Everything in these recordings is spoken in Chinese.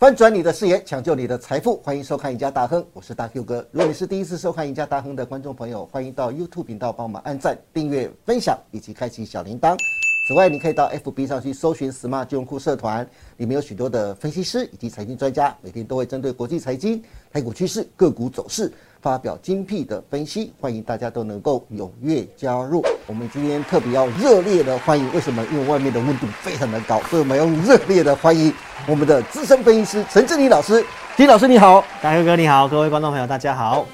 翻转你的视野，抢救你的财富，欢迎收看《赢家大亨》，我是大 Q 哥。如果你是第一次收看《赢家大亨》的观众朋友，欢迎到 YouTube 频道帮我们按赞、订阅、分享以及开启小铃铛。此外，你可以到 FB 上去搜寻 “Smart 金融库社团”，里面有许多的分析师以及财经专家，每天都会针对国际财经、台股趋势、个股走势发表精辟的分析，欢迎大家都能够踊跃加入。我们今天特别要热烈的欢迎，为什么？因为外面的温度非常的高，所以我们要用热烈的欢迎我们的资深分析师陈志林老师。李老师你好，大哥哥你好，各位观众朋友大家好。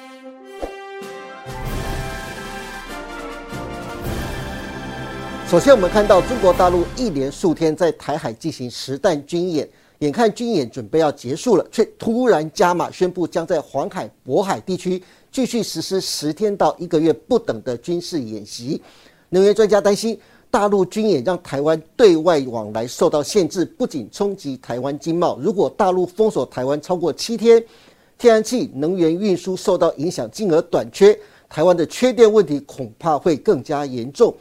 首先，我们看到中国大陆一连数天在台海进行实弹军演，眼看军演准备要结束了，却突然加码宣布将在黄海、渤海地区继续实施十天到一个月不等的军事演习。能源专家担心，大陆军演让台湾对外往来受到限制，不仅冲击台湾经贸，如果大陆封锁台湾超过七天，天然气、能源运输受到影响，进而短缺，台湾的缺电问题恐怕会更加严重。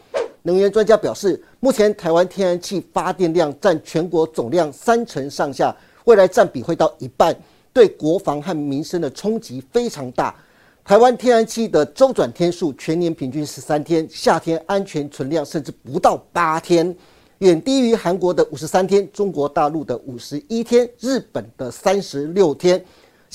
能源专家表示，目前台湾天然气发电量占全国总量三成上下，未来占比会到一半，对国防和民生的冲击非常大。台湾天然气的周转天数全年平均十三天，夏天安全存量甚至不到八天，远低于韩国的五十三天、中国大陆的五十一天、日本的三十六天。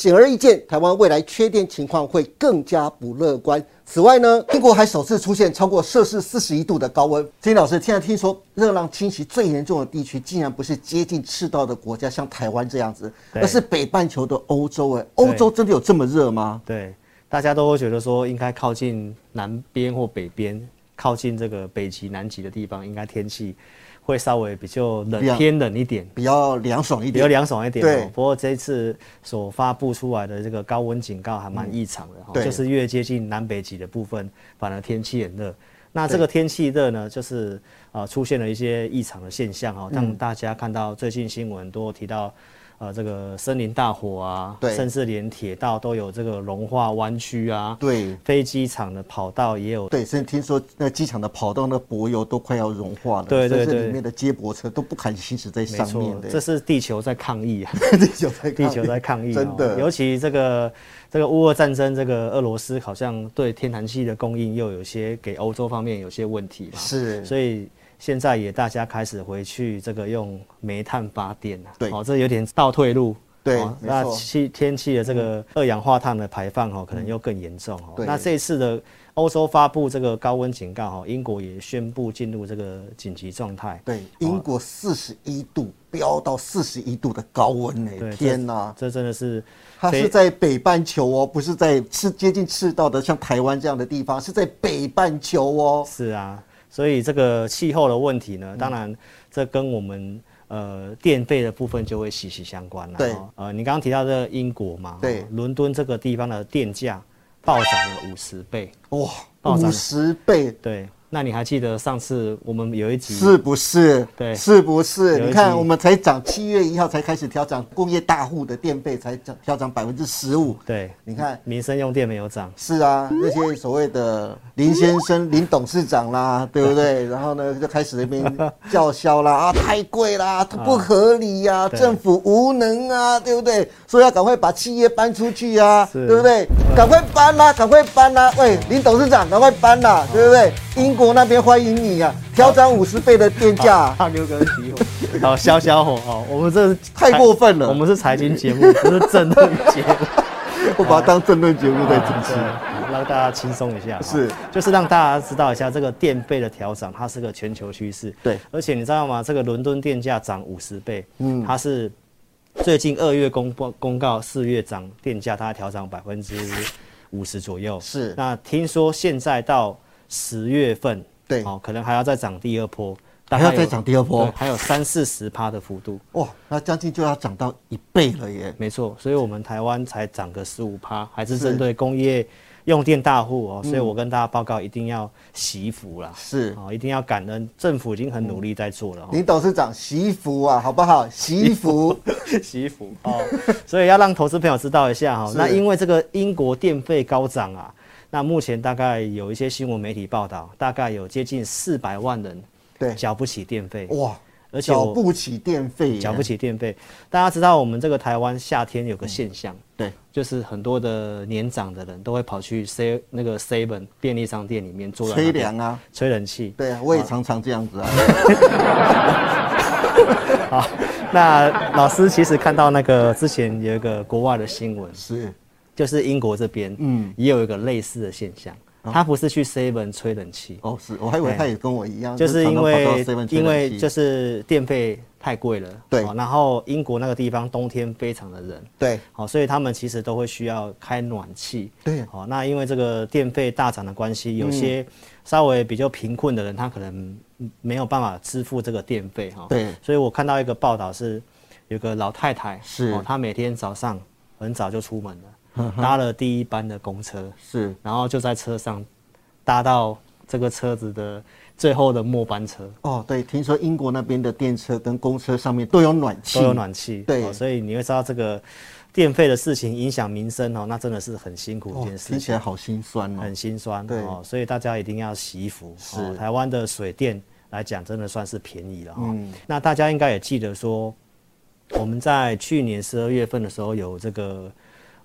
显而易见，台湾未来缺电情况会更加不乐观。此外呢，英国还首次出现超过摄氏四十一度的高温。金老师，现在听说热浪侵袭最严重的地区，竟然不是接近赤道的国家，像台湾这样子，而是北半球的欧洲。哎，欧洲真的有这么热吗？对，大家都会觉得说，应该靠近南边或北边，靠近这个北极、南极的地方，应该天气。会稍微比较冷，偏冷一点，比较凉爽一点，比较凉爽一点。对。不过这一次所发布出来的这个高温警告还蛮异常的，就是越接近南北极的部分，反而天气很热。那这个天气热呢，就是啊出现了一些异常的现象哈，让大家看到最近新闻都提到。呃，这个森林大火啊，对，甚至连铁道都有这个融化弯曲啊，对，飞机场的跑道也有，对，甚至听说那机场的跑道那柏油都快要融化了，对对对，里面的接驳车都不敢行驶在上面这是地球在抗议啊，地球在地球在抗议，真的，尤其这个这个乌俄战争，这个俄罗斯好像对天然气的供应又有些给欧洲方面有些问题嘛，是，所以。现在也大家开始回去这个用煤炭发电了，对，哦，这有点倒退路，对，那气天气的这个二氧化碳的排放哦，可能又更严重哦。那这一次的欧洲发布这个高温警告哈，英国也宣布进入这个紧急状态。对，英国四十一度飙到四十一度的高温呢，天哪，这真的是，它是在北半球哦，不是在赤接近赤道的像台湾这样的地方，是在北半球哦。是啊。所以这个气候的问题呢，当然这跟我们呃电费的部分就会息息相关了。对，呃，你刚刚提到这个英国嘛，对，伦敦这个地方的电价暴涨了五十倍，哇，五十倍，对。那你还记得上次我们有一集是不是？对，是不是？你看，我们才涨七月一号才开始调涨，工业大户的电费才涨调涨百分之十五。对，你看民生用电没有涨。是啊，那些所谓的林先生、林董事长啦，对不对？然后呢，就开始那边叫嚣啦，啊，太贵啦，它不合理呀，政府无能啊，对不对？说要赶快把企业搬出去呀，对不对？赶快搬啦，赶快搬啦！喂，林董事长，赶快搬啦，对不对？英国那边欢迎你啊，调涨五十倍的电价。好，刘哥提火，好消消火哦。我们这太过分了，我们是财经节目，不是政论节目。我把它当政论节目在主持，让大家轻松一下。是，就是让大家知道一下这个电费的调涨，它是个全球趋势。对，而且你知道吗？这个伦敦电价涨五十倍，嗯，它是最近二月公布公告，四月涨电价，它调涨百分之五十左右。是，那听说现在到。十月份，对，哦，可能还要再涨第二波，还要再涨第二波，还有三四十趴的幅度，哇，那将近就要涨到一倍了耶！没错，所以我们台湾才涨个十五趴，还是针对工业用电大户哦，所以我跟大家报告，一定要惜福啦，是。哦，一定要感恩，政府已经很努力在做了。林董事长惜福啊，好不好？惜福，惜福哦，所以要让投资朋友知道一下哈，那因为这个英国电费高涨啊。那目前大概有一些新闻媒体报道，大概有接近四百万人对缴不起电费哇，而且缴不起电费，缴不起电费。大家知道我们这个台湾夏天有个现象，对，就是很多的年长的人都会跑去 C 那个 Seven 便利商店里面做吹凉啊，吹冷气。对啊，我也常常这样子啊。好，那老师其实看到那个之前有一个国外的新闻，是，就是英国这边，嗯，也有一个类似的现象。他不是去 Seven 吹冷气。哦，是。我还以为他也跟我一样，就是因为因为就是电费太贵了，对，然后英国那个地方冬天非常的冷，对，好，所以他们其实都会需要开暖气，对，好，那因为这个电费大涨的关系，有些稍微比较贫困的人，他可能没有办法支付这个电费哈，对，所以我看到一个报道是，有个老太太是，她每天早上很早就出门了。搭了第一班的公车，是，然后就在车上搭到这个车子的最后的末班车。哦，对，听说英国那边的电车跟公车上面都有暖气，都有暖气。对，所以你会知道这个电费的事情影响民生哦，那真的是很辛苦一件事。听起来好心酸哦，很心酸。对，哦所以大家一定要洗衣服。是，台湾的水电来讲，真的算是便宜了哈。嗯。那大家应该也记得说，我们在去年十二月份的时候有这个。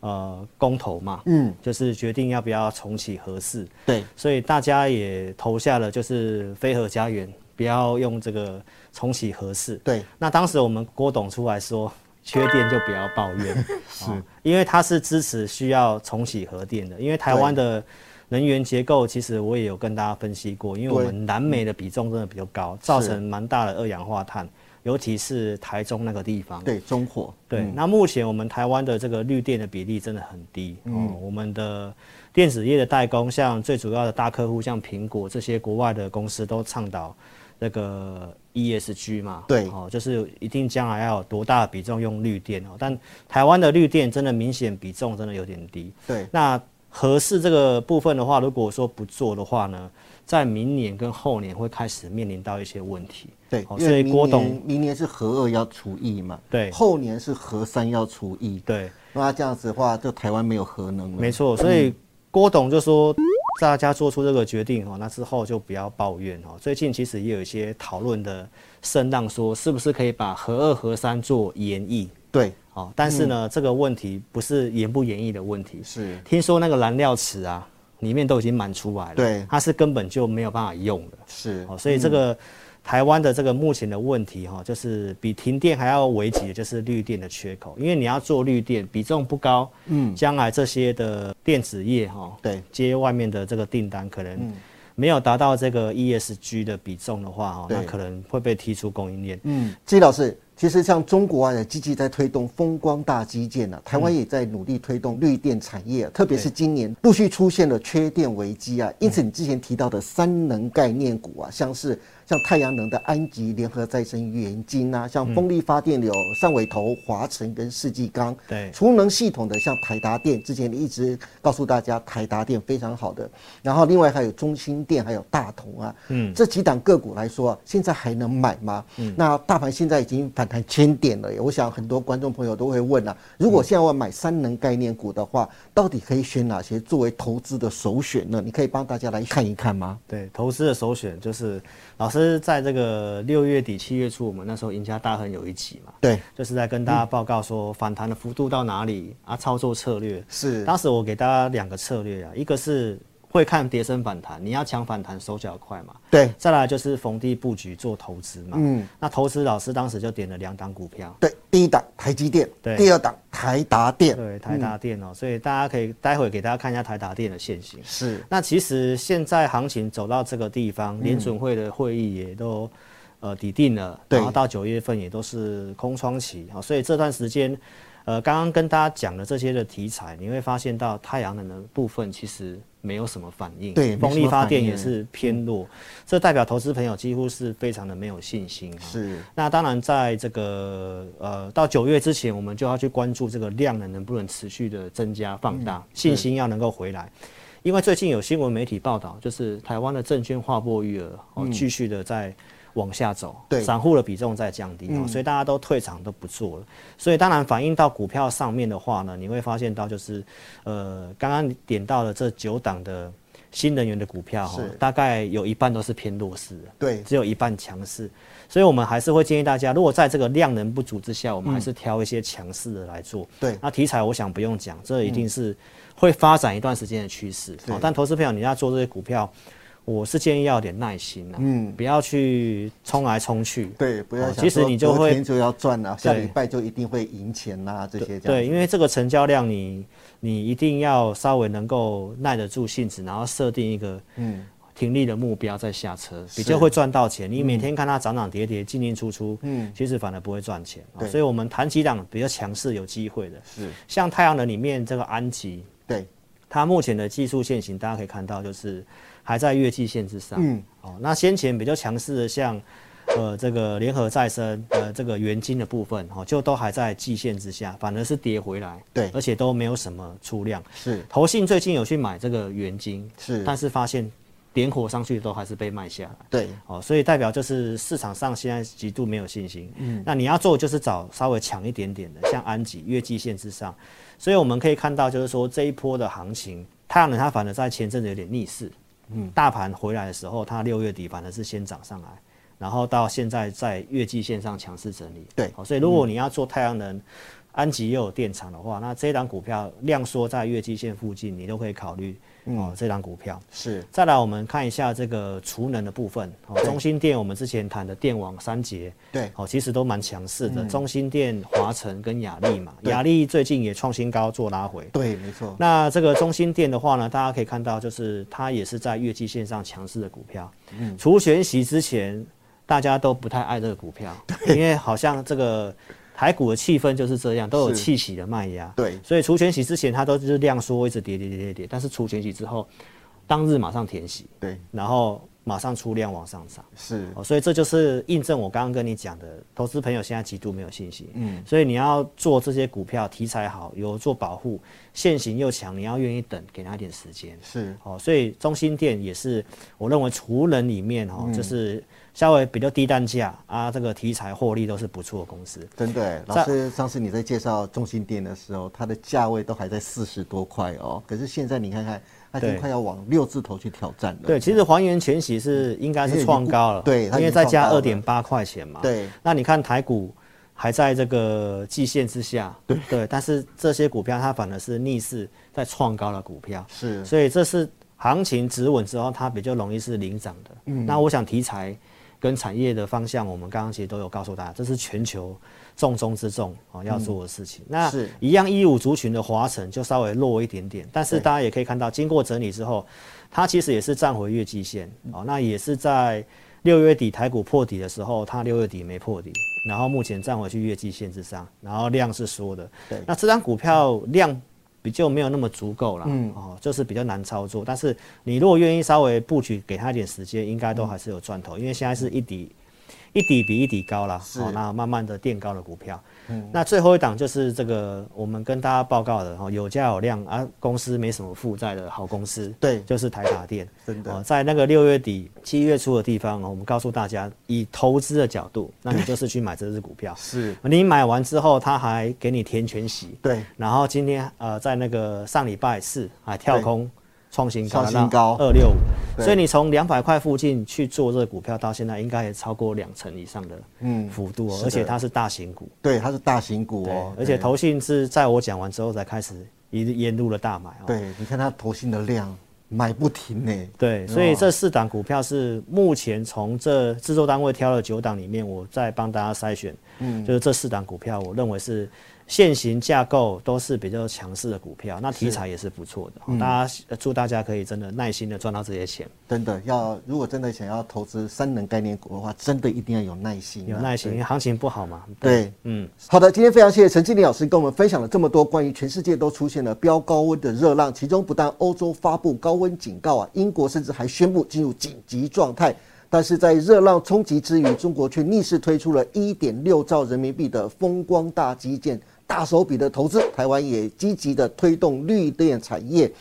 呃，公投嘛，嗯，就是决定要不要重启核四，对，所以大家也投下了，就是非核家园，不要用这个重启核四，对。那当时我们郭董出来说，缺电就不要抱怨，是，因为他是支持需要重启核电的，因为台湾的能源结构其实我也有跟大家分析过，因为我们南煤的比重真的比较高，造成蛮大的二氧化碳。尤其是台中那个地方，对中火，对。那目前我们台湾的这个绿电的比例真的很低哦。我们的电子业的代工，像最主要的大客户，像苹果这些国外的公司都倡导那个 ESG 嘛，对，哦，就是一定将来要有多大的比重用绿电哦。但台湾的绿电真的明显比重真的有点低。对。那合适这个部分的话，如果说不做的话呢？在明年跟后年会开始面临到一些问题，对，所以郭董明年是核二要除役嘛，对，后年是核三要除役，对，那这样子的话，就台湾没有核能了。没错，所以郭董就说，大家做出这个决定哦，那之后就不要抱怨哦。最近其实也有一些讨论的声浪，说是不是可以把核二、核三做延役？对，好，但是呢，这个问题不是严不严役的问题，是。听说那个燃料池啊。里面都已经满出来了，对，它是根本就没有办法用的，是。哦，所以这个台湾的这个目前的问题哈，就是比停电还要危急的就是绿电的缺口，因为你要做绿电比重不高，嗯，将来这些的电子业哈，对，接外面的这个订单可能没有达到这个 ESG 的比重的话哈，那可能会被踢出供应链。嗯，季老师。其实像中国啊，也积极在推动风光大基建啊。台湾也在努力推动绿电产业，特别是今年陆续出现了缺电危机啊。因此，你之前提到的三能概念股啊，像是。像太阳能的安吉联合再生元晶啊，像风力发电有汕尾头、华晨跟世纪钢，对，储能系统的像台达电，之前你一直告诉大家台达电非常好的，然后另外还有中兴电，还有大同啊，嗯，这几档个股来说，现在还能买吗？嗯，那大盘现在已经反弹千点了，我想很多观众朋友都会问啊，如果现在我买三能概念股的话，到底可以选哪些作为投资的首选呢？你可以帮大家来看一看吗？对，投资的首选就是老师。在这个六月底七月初，我们那时候赢家大亨有一集嘛？对，就是在跟大家报告说反弹的幅度到哪里啊，操作策略是。当时我给大家两个策略啊，一个是。会看跌升反弹，你要抢反弹手脚快嘛？对，再来就是逢低布局做投资嘛。嗯，那投资老师当时就点了两档股票。对，第一档台积电，对，第二档台达电。对，台达电哦，所以大家可以待会给大家看一下台达电的现形。是。那其实现在行情走到这个地方，联准会的会议也都呃抵定了，然后到九月份也都是空窗期啊，所以这段时间。呃，刚刚跟大家讲的这些的题材，你会发现到太阳能的部分其实没有什么反应，对，风力发电也是偏弱，这代表投资朋友几乎是非常的没有信心。是，那当然在这个呃到九月之前，我们就要去关注这个量能能不能持续的增加放大，信心要能够回来，因为最近有新闻媒体报道，就是台湾的证券划拨余额哦继续的在。往下走，对，散户的比重在降低，所以大家都退场都不做了。所以当然反映到股票上面的话呢，你会发现到就是，呃，刚刚点到的这九档的新能源的股票哈，大概有一半都是偏弱势的，对，只有一半强势。所以我们还是会建议大家，如果在这个量能不足之下，我们还是挑一些强势的来做。对，那题材我想不用讲，这一定是会发展一段时间的趋势。但投资朋友你要做这些股票。我是建议要有点耐心呐，嗯，不要去冲来冲去，对，不要其实你就会就要赚了，下礼拜就一定会赢钱呐，这些对，因为这个成交量，你你一定要稍微能够耐得住性子，然后设定一个嗯。停利的目标再下车，比较会赚到钱。你每天看它涨涨跌跌，进进出出，嗯，其实反而不会赚钱。所以我们谈几档比较强势、有机会的，是。像太阳能里面这个安吉，对，它目前的技术线型，大家可以看到就是。还在月季线之上，嗯，哦，那先前比较强势的像，呃，这个联合再生，呃，这个元金的部分，哈，就都还在季线之下，反而是跌回来，对，而且都没有什么出量，是，投信最近有去买这个元金，是，但是发现点火上去都还是被卖下来，对，哦，所以代表就是市场上现在极度没有信心，嗯，那你要做就是找稍微强一点点的，像安吉月季线之上，所以我们可以看到就是说这一波的行情，太阳能它反而在前阵子有点逆势。嗯，大盘回来的时候，它六月底反而是先涨上来，然后到现在在月季线上强势整理。对，好，所以如果你要做太阳能，安吉又有电厂的话，那这档股票量缩在月季线附近，你都可以考虑。哦，这张股票是。再来，我们看一下这个储能的部分。哦，中心电，我们之前谈的电网三节，对，哦，其实都蛮强势的。中心电、华晨跟雅力嘛，雅力最近也创新高做拉回。对，没错。那这个中心电的话呢，大家可以看到，就是它也是在月季线上强势的股票。嗯。除选息之前，大家都不太爱这个股票，因为好像这个。台股的气氛就是这样，都有气息的卖压。对，所以除权息之前，它都是量缩，一直跌跌跌跌跌。但是除权息之后，当日马上填息。对，然后马上出量往上涨。是，哦所以这就是印证我刚刚跟你讲的，投资朋友现在极度没有信心。嗯，所以你要做这些股票，题材好，有做保护，现行又强，你要愿意等，给他一点时间。是，哦，所以中心店也是，我认为除人里面哦，就是。稍微比较低单价啊，这个题材获利都是不错的公司。真的，老师上次你在介绍中心店的时候，它的价位都还在四十多块哦。可是现在你看看，它已经快要往六字头去挑战了。对，其实还原全息是应该是创高了，对，因为再加二点八块钱嘛。对，那你看台股还在这个季线之下，对对，但是这些股票它反而是逆势在创高的股票，是，所以这是行情止稳之后，它比较容易是领涨的。嗯，那我想题材。跟产业的方向，我们刚刚其实都有告诉大家，这是全球重中之重啊要做的事情。那一样一五族群的华晨就稍微弱一点点，但是大家也可以看到，经过整理之后，它其实也是站回月季线哦。那也是在六月底台股破底的时候，它六月底没破底，然后目前站回去月季线之上，然后量是缩的。对，那这张股票量。比较没有那么足够了，嗯，哦，就是比较难操作。但是你如果愿意稍微布局，给他一点时间，应该都还是有赚头。因为现在是一底一底比一底高了，哦，那慢慢的垫高的股票。嗯。那最后一档就是这个，我们跟大家报告的哈，有价有量啊，公司没什么负债的好公司，对，就是台达电，真的，在那个六月底、七月初的地方我们告诉大家，以投资的角度，那你就是去买这只股票，是，你买完之后，他还给你填全息，对，然后今天呃，在那个上礼拜四还跳空。创新高，创新高。二六五，所以你从两百块附近去做这个股票，到现在应该也超过两成以上的嗯。幅度哦，而且它是大型股，对，它是大型股哦，而且投信是在我讲完之后才开始一沿路的大买哦，对，你看它投信的量买不停呢，对，所以这四档股票是目前从这制作单位挑了九档里面，我再帮大家筛选，嗯，就是这四档股票，我认为是。现行架构都是比较强势的股票，那题材也是不错的。大家祝大家可以真的耐心的赚到这些钱。真的要，如果真的想要投资三能概念股的话，真的一定要有耐心。有耐心，因为行情不好嘛。对，嗯，好的，今天非常谢谢陈经理老师跟我们分享了这么多关于全世界都出现了飙高温的热浪，其中不但欧洲发布高温警告啊，英国甚至还宣布进入紧急状态。但是在热浪冲击之余，中国却逆势推出了一点六兆人民币的风光大基建。大手笔的投资，台湾也积极的推动绿电产业。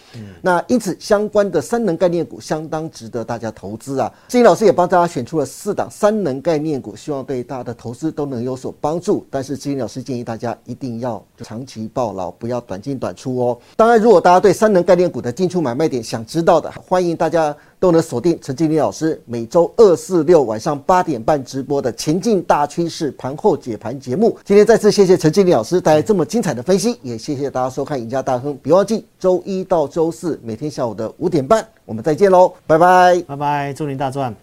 那因此相关的三能概念股相当值得大家投资啊。金老师也帮大家选出了四档三能概念股，希望对大家的投资都能有所帮助。但是金老师建议大家一定要长期抱牢，不要短进短出哦。当然，如果大家对三能概念股的进出买卖点想知道的，欢迎大家。都能锁定陈经理老师每周二、四、六晚上八点半直播的《前进大趋势盘后解盘》节目。今天再次谢谢陈经理老师带来这么精彩的分析，也谢谢大家收看《赢家大亨》。别忘记周一到周四每天下午的五点半，我们再见喽，拜拜，拜拜，祝您大赚。